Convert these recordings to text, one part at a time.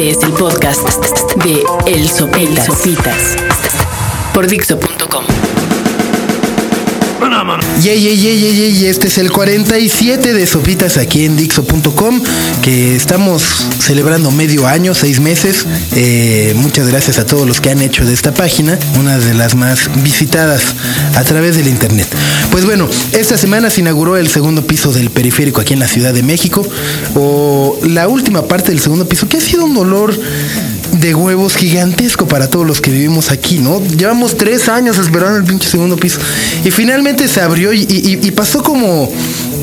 Este es el podcast de El Sopitas. Por Dixo.com. Yey, yey, yey, yey, yey, este es el 47 de Sopitas aquí en Dixo.com, que estamos celebrando medio año, seis meses. Eh, muchas gracias a todos los que han hecho de esta página una de las más visitadas a través del internet. Pues bueno, esta semana se inauguró el segundo piso del periférico aquí en la Ciudad de México, o la última parte del segundo piso, que ha sido un dolor de huevos gigantesco para todos los que vivimos aquí, ¿no? Llevamos tres años esperando el pinche segundo piso. Y finalmente se abrió y, y- y pasó como,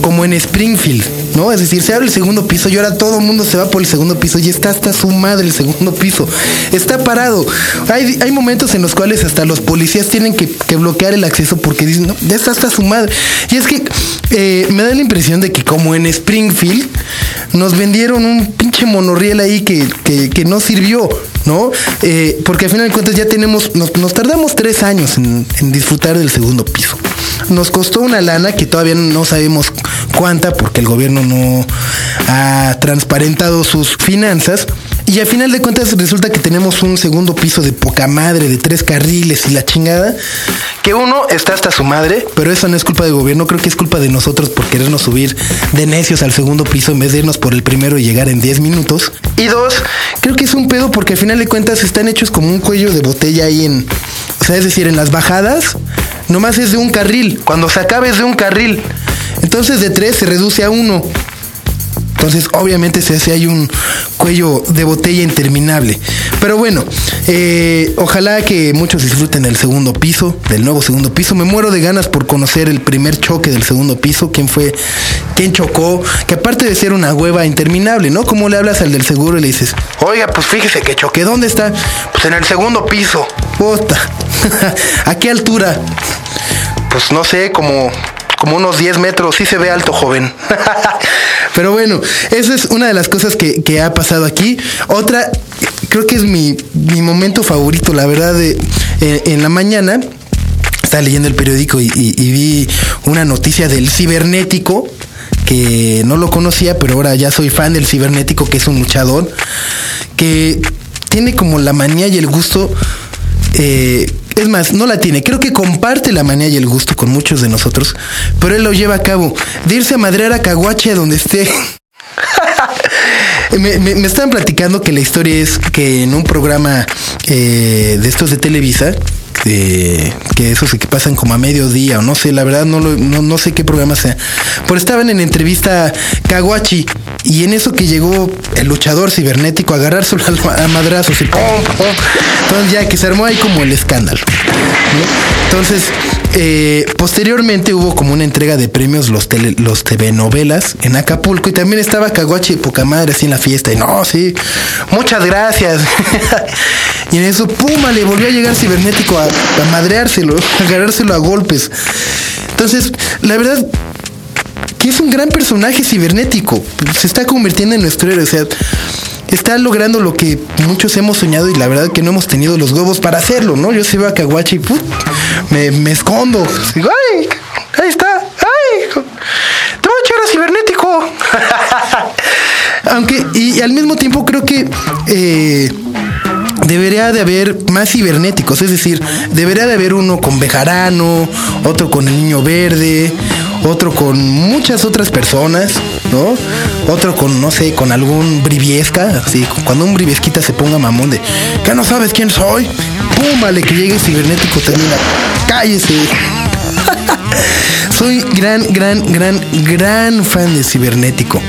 como en Springfield, ¿no? Es decir, se abre el segundo piso y ahora todo el mundo se va por el segundo piso y está hasta su madre el segundo piso. Está parado. Hay, hay momentos en los cuales hasta los policías tienen que, que bloquear el acceso porque dicen, no, ya está hasta su madre. Y es que eh, me da la impresión de que como en Springfield nos vendieron un pinche monorriel ahí que, que- no sirvió, ¿no? Eh, porque al final de cuentas ya tenemos, nos, nos tardamos tres años en disfrutar del segundo piso. Nos costó una lana que todavía no sabemos cuánta porque el gobierno no ha transparentado sus finanzas. Y al final de cuentas resulta que tenemos un segundo piso de poca madre, de tres carriles y la chingada. Que uno está hasta su madre, pero eso no es culpa del gobierno, creo que es culpa de nosotros por querernos subir de necios al segundo piso en vez de irnos por el primero y llegar en 10 minutos. Y dos, creo que es un pedo porque al final de cuentas están hechos como un cuello de botella ahí en, o sea, es decir, en las bajadas, nomás es de un carril, cuando se acabe es de un carril. Entonces de tres se reduce a uno. Entonces, obviamente se hace ahí un cuello de botella interminable. Pero bueno, eh, ojalá que muchos disfruten del segundo piso, del nuevo segundo piso. Me muero de ganas por conocer el primer choque del segundo piso, quién fue, quién chocó, que aparte de ser una hueva interminable, ¿no? Como le hablas al del seguro y le dices, oiga, pues fíjese que choqué, ¿dónde está? Pues en el segundo piso. Puta. ¿A qué altura? Pues no sé, como como unos 10 metros, sí se ve alto, joven. Pero bueno, esa es una de las cosas que, ha pasado aquí. Otra, creo que es mi, momento favorito, la verdad, de, eh, en la mañana. Estaba leyendo el periódico y vi una noticia del cibernético, que no lo conocía, pero ahora ya soy fan del cibernético, que es un luchador, que tiene como la manía y el gusto eh, es más, no la tiene. Creo que comparte la manía y el gusto con muchos de nosotros, pero él lo lleva a cabo. De irse a madrear a Caguache donde esté. me, me- estaban platicando que la historia es que en un programa eh, de estos de Televisa, de- que esos que pasan como a mediodía o no sé, la verdad no, no, no sé qué programa sea, pero estaban en entrevista Caguachi y en eso que llegó el luchador cibernético a agarrárselo a, a madrazos y pum. Entonces ya que se armó ahí como el escándalo. Entonces, eh, posteriormente hubo como una entrega de premios los, tele, los TV novelas en Acapulco y también estaba Caguachi de poca madre así en la fiesta. Y no, sí, muchas gracias. y en eso, puma, le volvió a llegar cibernético a, madreárselo, a agarrárselo a golpes. Entonces, la verdad, que es un gran personaje cibernético. Se está convirtiendo en nuestro héroe. O sea, está logrando lo que muchos hemos soñado y la verdad que no hemos tenido los huevos para hacerlo, ¿no? Yo se veo a Caguachi y ¡put! me, me escondo. Digo, ¡ay! Ahí está. ¡Ay! Te voy a echar a cibernético. Aunque, y, y al mismo tiempo creo que. eh, Debería de haber más cibernéticos, es decir, debería de haber uno con Bejarano, otro con el niño verde, otro con muchas otras personas, ¿no? Otro con, no sé, con algún briviesca, así, cuando un briviesquita se ponga mamón de, ¿qué no sabes quién soy? ¡Pum! Vale, que llegue cibernético, termina, cállese. Soy gran, gran, gran, gran fan de cibernético.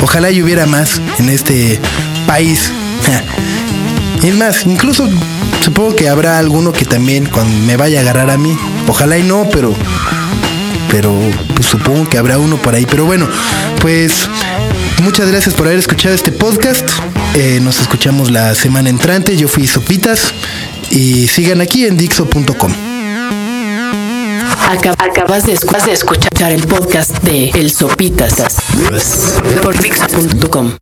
Ojalá y hubiera más en este país. Es más, incluso supongo que habrá alguno que también cuando me vaya a agarrar a mí. Ojalá y no, pero. Pero pues, supongo que habrá uno por ahí. Pero bueno, pues muchas gracias por haber escuchado este podcast. Eh, nos escuchamos la semana entrante. Yo fui Sopitas. Y sigan aquí en Dixo.com. Acab- Acabas de escuchar el podcast de El Sopitas por Dixo.com.